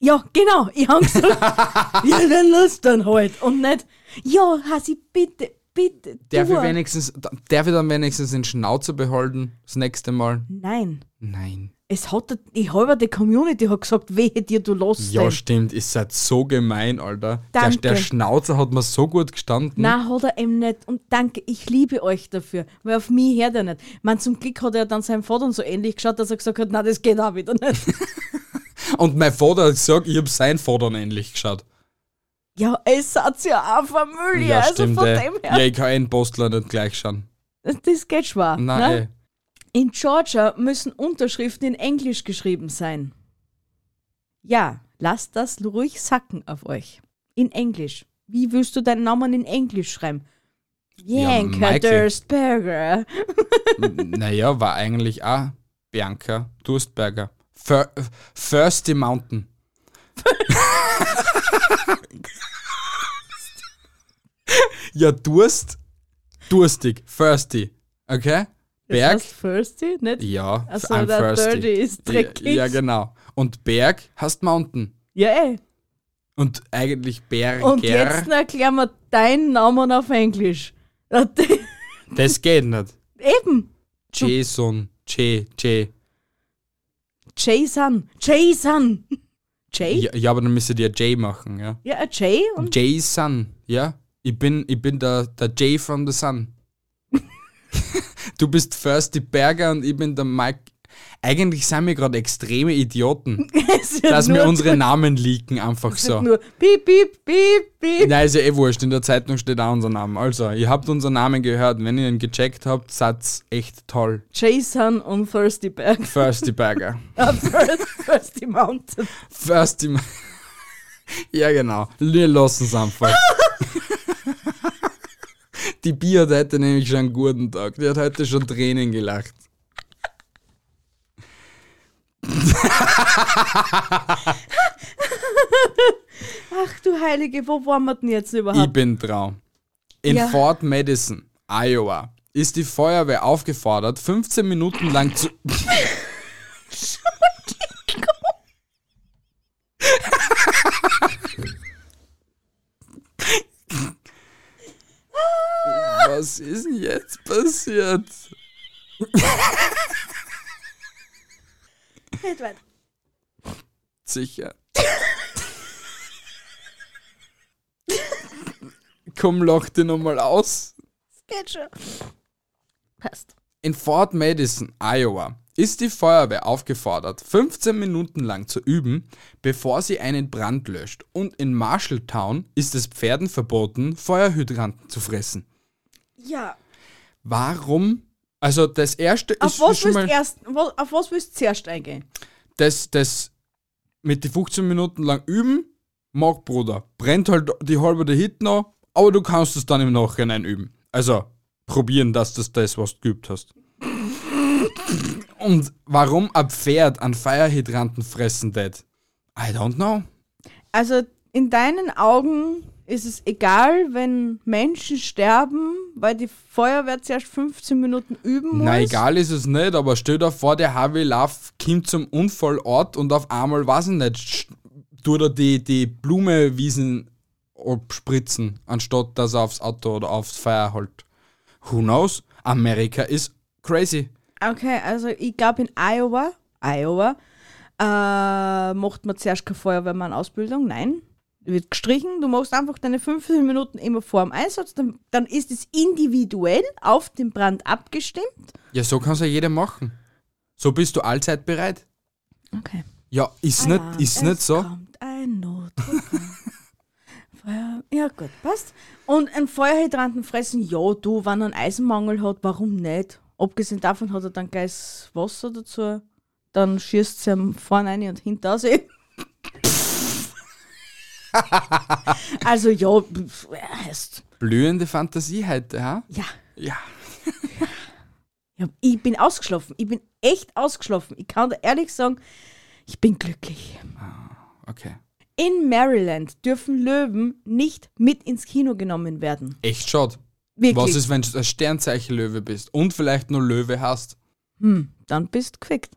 Ja, genau. Ich hab gesagt, ja, dann lass dann halt. Und nicht, ja, Hasi, bitte, bitte. Darf tu. ich, wenigstens, darf ich dann wenigstens den Schnauzer behalten, das nächste Mal? Nein. Nein. Es hat, die halbe die Community hat gesagt, wehe dir, du lässt Ja, den. stimmt, ihr seid so gemein, Alter. Der, Danke. der Schnauzer hat mir so gut gestanden. Nein, hat er eben nicht. Und danke, ich liebe euch dafür. Weil auf mich hört er nicht. Man, zum Glück hat er dann seinem Vater so ähnlich geschaut, dass er gesagt hat, na das geht auch wieder nicht. Und mein Vater hat gesagt, ich hab sein Vater ähnlich geschaut. ja, es hat ja auch Familie. also von ey. dem her. Ja, ich kann einen Postler nicht gleich schauen. Das geht schwer. Nein, ne? In Georgia müssen Unterschriften in Englisch geschrieben sein. Ja, lasst das ruhig sacken auf euch. In Englisch. Wie willst du deinen Namen in Englisch schreiben? Janka Michael. Durstberger. Naja, war eigentlich auch Bianca Durstberger. Fir Thirsty Mountain. ja, Durst, durstig, thirsty. Okay? Berg, Das heißt Thirsty, nicht? ja, Achso, I'm der thirsty. Dirty ist dreckig. Ja, ja, genau. Und Berg hast Mountain. Ja, ey. Und eigentlich Berger. Und jetzt erklären wir deinen Namen auf Englisch. das geht nicht. Eben. Jason, J, J. Jason. Jason. Jay? Ja, ja, aber dann müsstet ihr J machen, ja. Ja, ein Jay und Jason, ja. Ich bin, ich bin der, der Jay from the Sun. du bist Thirsty Berger und ich bin der Mike. Eigentlich sind wir gerade extreme Idioten, dass wir unsere Namen leaken, einfach so. nur piep, piep, piep, piep. Nein, ist ja eh wurscht, in der Zeitung steht auch unser Name. Also, ihr habt unseren Namen gehört. Wenn ihr ihn gecheckt habt, seid's echt toll. Jason und Thirsty Berg. Thirsty Berger. Thir- Thirsty Mountain. Thirsty. Ja, genau. Wir lassen es einfach. Die Bi hat heute nämlich schon einen guten Tag. Die hat heute schon Tränen gelacht. Ach du Heilige, wo waren wir denn jetzt Ich überhaupt? bin Traum. In Ja. Fort Madison, Iowa, ist die Feuerwehr aufgefordert, 15 Minuten lang zu. Was ist denn jetzt passiert? Red weiter. Sicher. Komm, lach dir nochmal aus. Geht schon. Passt. In Fort Madison, Iowa, ist die Feuerwehr aufgefordert, 15 Minuten lang zu üben, bevor sie einen Brand löscht. Und in Marshalltown ist es Pferden verboten, Feuerhydranten zu fressen. Ja. Warum? Also das erste Auf ist was, schon mal erst, auf was willst du zuerst eingehen? das, das mit die 15 Minuten lang üben, mag Bruder. Brennt halt die halbe der Hit noch, aber du kannst es dann im Nachhinein üben. Also probieren, dass das das, was du geübt hast. Und warum ein Pferd an Feierhydranten fressen tät? I don't know. Also in deinen Augen ist es egal, wenn Menschen sterben, weil die Feuerwehr zuerst 15 Minuten üben muss? Na, egal ist es nicht, aber stell dir vor, der Harvey Love kommt zum Unfallort und auf einmal, weiß ich nicht, tut er die, die Blumewiesen abspritzen, anstatt dass er aufs Auto oder aufs Feuer halt. Who knows? Amerika ist crazy. Okay, also ich glaube in Iowa, Iowa, äh, macht man zuerst keine Feuerwehrmann-Ausbildung. Nein, wird gestrichen. Du machst einfach deine 15 Minuten immer vor dem Einsatz. Dann, dann ist es individuell auf den Brand abgestimmt. Ja, so kann es ja jeder machen. So bist du allzeit bereit. Okay. Ja, ist Alarm, nicht, ist nicht es so. kommt ein Notruf. Feuer, ja gut, passt. Und ein Feuerhydranten fressen, ja du, wenn er einen Eisenmangel hat, warum nicht? Abgesehen davon hat er dann gleich Wasser dazu. Dann schießt sie ihm vorne rein und hinten aus. also ja, heißt, Blühende Fantasie heute, ha? ja. Ja. ja. Ich bin ausgeschlafen. Ich bin echt ausgeschlafen. Ich kann dir ehrlich sagen, ich bin glücklich. Okay. In Maryland dürfen Löwen nicht mit ins Kino genommen werden. Echt schade. Wirklich. Was ist, wenn du ein Sternzeichen Löwe bist und vielleicht nur Löwe hast? Hm, dann bist du gefickt.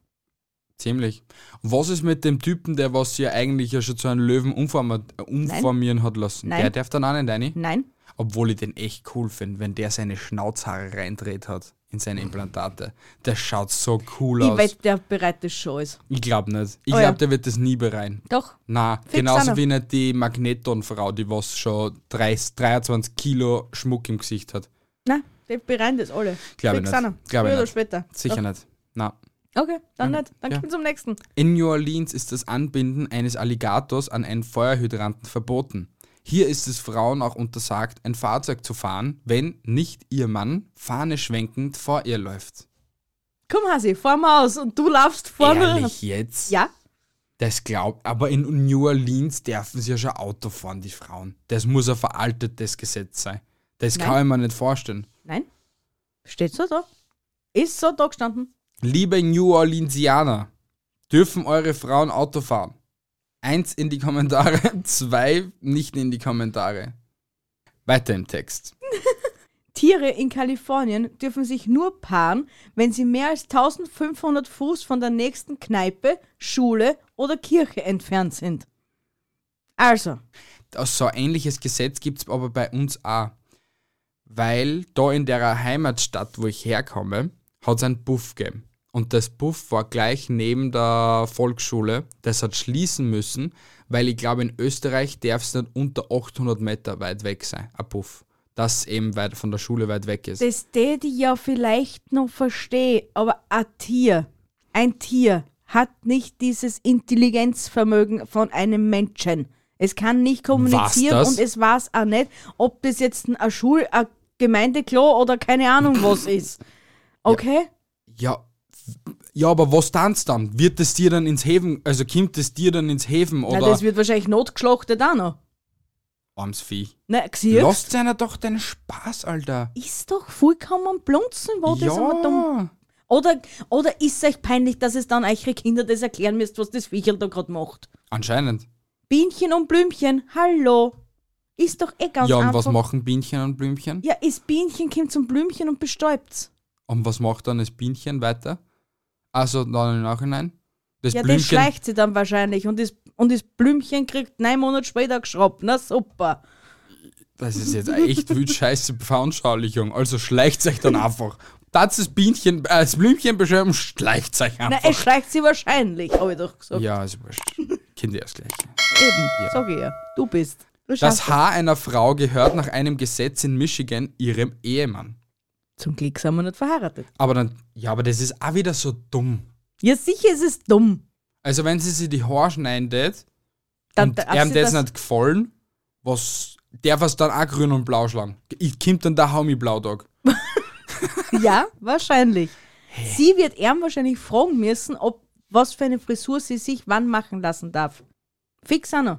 Ziemlich. Was ist mit dem Typen, der was ja eigentlich ja schon zu einem Löwen äh, umformieren hat lassen? Nein. Der darf dann auch nicht rein? Nein, Obwohl ich den echt cool finde, wenn der seine Schnauzhaare reindreht hat in seine Implantate. Der schaut so cool ich aus. weiß, der bereit ist schon alles. Ich glaube nicht. Ich Oh glaube, ja. der wird das nie bereuen. Doch, Na, genauso wie nicht die Magneton-Frau, die was schon 30, 23 Kilo Schmuck im Gesicht hat. nein, die bereuen das alle. Glaube ich nicht. Glaube ich Früher oder nicht. später. Sicher Doch. nicht. Na. Okay, dann Ja. nicht. Dann Ja. gehen wir zum nächsten. In New Orleans ist das Anbinden eines Alligators an einen Feuerhydranten verboten. Hier ist es Frauen auch untersagt, ein Fahrzeug zu fahren, wenn nicht ihr Mann Fahne schwenkend vor ihr läuft. Komm, Hasi, fahr mal aus und du laufst vorne. Ehrlich jetzt? Ja, Das glaubt, aber in New Orleans dürfen sie ja schon Auto fahren, die Frauen. Das muss ein veraltetes Gesetz sein. Das Nein. kann ich mir nicht vorstellen. nein. Steht so da. Ist so da gestanden. Liebe New Orleansianer, dürfen eure Frauen Auto fahren? Eins in die Kommentare, zwei nicht in die Kommentare. Weiter im Text. Tiere in Kalifornien dürfen sich nur paaren, wenn sie mehr als 1500 Fuß von der nächsten Kneipe, Schule oder Kirche entfernt sind. Also, Das so ein ähnliches Gesetz gibt es aber bei uns auch. Weil da in der Heimatstadt, wo ich herkomme, hat es einen Buff gegeben. Und das Buff war gleich neben der Volksschule. Das hat schließen müssen, weil ich glaube, in Österreich darf es nicht unter 800 Meter weit weg sein, ein Puff. Das eben weit von der Schule weit weg ist. das täte ich ja vielleicht noch verstehe, aber ein Tier, ein Tier hat nicht dieses Intelligenzvermögen von einem Menschen. Es kann nicht kommunizieren und es weiß auch nicht, ob das jetzt ein Schul-, ein Gemeindeklo oder keine Ahnung was ist. Okay? Ja, ja, aber was tanzt dann? Wird das dir dann ins Häfen, also kommt das dir dann ins Häfen oder das wird wahrscheinlich notgeschlachtet auch noch. armes Vieh? Na, siehst Lasst einer doch deinen Spaß, Alter. Ist doch vollkommen blunzen, wo das immer dumm. ja. Oder, oder ist es euch peinlich, dass es dann eure Kinder das erklären müsst, was das Viecherl da gerade macht? Anscheinend. Bienchen und Blümchen, hallo. Ist doch eh ganz ja, und einfach. was machen Bienchen und Blümchen? Ja, ist Bienchen kommt zum Blümchen und bestäubt's. Und was macht dann das Bienchen weiter? Also dann im Nachhinein? Das Ja, das Blümchen. schleicht sie dann wahrscheinlich und das, und das Blümchen kriegt neun Monate später geschraubt. Na super. Das ist jetzt echt wild scheiße Veranschaulichung. Also schleicht euch dann einfach. Das ist Bienchen, äh, das Blümchen beschreiben, schleicht euch Na, einfach. es schleicht sie wahrscheinlich, habe ich doch gesagt. ja, wurscht. Kinder das Gleiche. Eben, sag ich ja. Du bist. Du Das Haar einer Frau gehört nach einem Gesetz in Michigan ihrem Ehemann. Zum Glück sind wir nicht verheiratet. Aber dann, ja, aber das ist auch wieder so dumm. Ja, sicher ist es dumm. Also wenn sie sich die Haare schneidet Dann und darf ihm das das- nicht gefallen, was darf es dann auch grün und blau schlagen? Ich kommt dann der Haumi Blautag. Ja, wahrscheinlich. Sie wird ihm wahrscheinlich fragen müssen, ob was für eine Frisur sie sich wann machen lassen darf. Fix auch noch.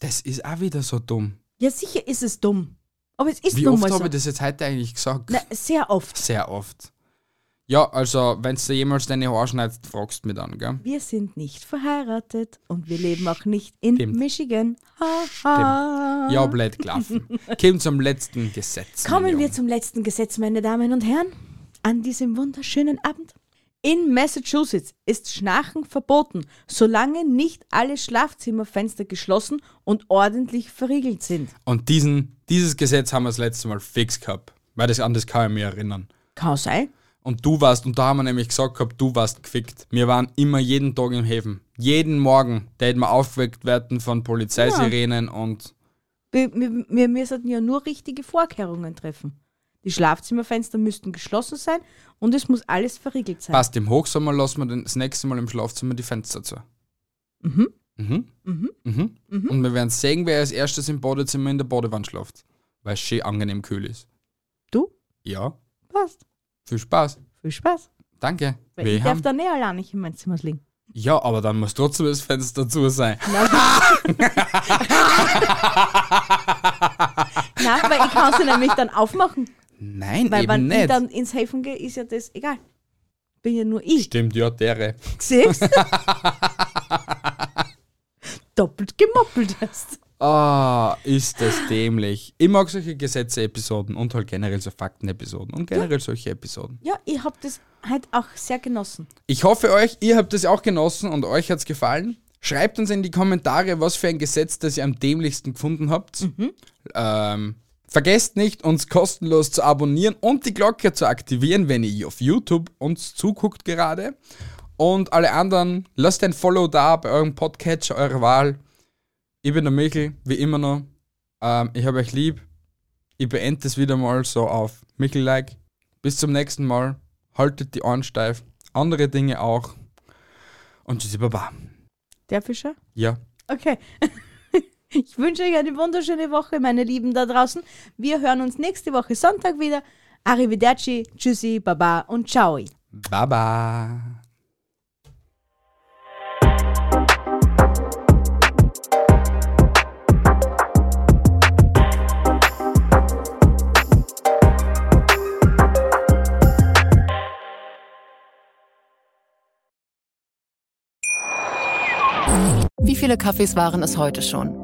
Das ist auch wieder so dumm. Ja, sicher ist es dumm. Aber es ist Wie nun oft mal habe so. ich das jetzt heute eigentlich gesagt? Na, sehr oft. Sehr oft. Ja, also, wenn du jemals deine Haare schneidest, fragst du mich dann, gell? Wir sind nicht verheiratet und wir leben auch nicht in Stimmt. Michigan. Ha, ha. Ja, blöd gelaufen. Kommen zum letzten Gesetz. Kommen wir zum letzten Gesetz, meine Damen und Herren, an diesem wunderschönen Abend. In Massachusetts ist Schnarchen verboten, solange nicht alle Schlafzimmerfenster geschlossen und ordentlich verriegelt sind. Und diesen, dieses Gesetz haben wir das letzte Mal fix gehabt. Weil das an das kann ich mich erinnern. Kann sein. Und du warst, und da haben wir nämlich gesagt gehabt, du warst gefickt. Wir waren immer jeden Tag im Häfen. Jeden Morgen, da hätten wir aufgeweckt werden von Polizeisirenen und Wir, wir, wir müssen ja nur richtige Vorkehrungen treffen. Die Schlafzimmerfenster müssten geschlossen sein und es muss alles verriegelt sein. passt im Hochsommer lassen wir das nächste Mal im Schlafzimmer die Fenster zu. Mhm. Mhm. Mhm. Mhm. Mhm. Und wir werden sehen, wer als erstes im Badezimmer in der Badewand schläft. Weil es schön angenehm kühl ist. Du? Ja, Passt. viel Spaß. Viel Spaß. Danke. Weil Wir ich darf haben, da näher allein nicht in mein Zimmer liegen. ja, aber dann muss trotzdem das Fenster zu sein. Nein, Nein weil ich kann sie nämlich dann aufmachen. Nein, Weil eben wenn ich dann ins Häfen gehe, ist ja das egal. Bin ja nur ich. Stimmt, ja, dere. Siehst Doppelt gemoppelt hast. Ah, ist das dämlich. Ich mag solche Gesetze-Episoden und halt generell so Fakten-Episoden und generell solche Episoden. Ja, ich habe das halt auch sehr genossen. Ich hoffe euch, ihr habt es auch genossen und euch hat's gefallen. Schreibt uns in die Kommentare, was für ein Gesetz, das ihr am dämlichsten gefunden habt. Ähm, vergesst nicht, uns kostenlos zu abonnieren und die Glocke zu aktivieren, wenn ihr auf YouTube uns zuguckt gerade. Und alle anderen, lasst ein Follow da bei eurem Podcatcher eurer Wahl. Ich bin der Michel, wie immer noch. Ähm, ich habe euch lieb. Ich beende es wieder mal so auf Michel-like. Bis zum nächsten Mal. Haltet die Ohren steif. Andere Dinge auch. Und tschüssi, baba. Der Fischer? Ja. Okay. Ich wünsche euch eine wunderschöne Woche, meine Lieben da draußen. Wir hören uns nächste Woche Sonntag wieder. Arrivederci, tschüssi, baba und ciao. Baba. Wie viele Kaffees waren es heute schon?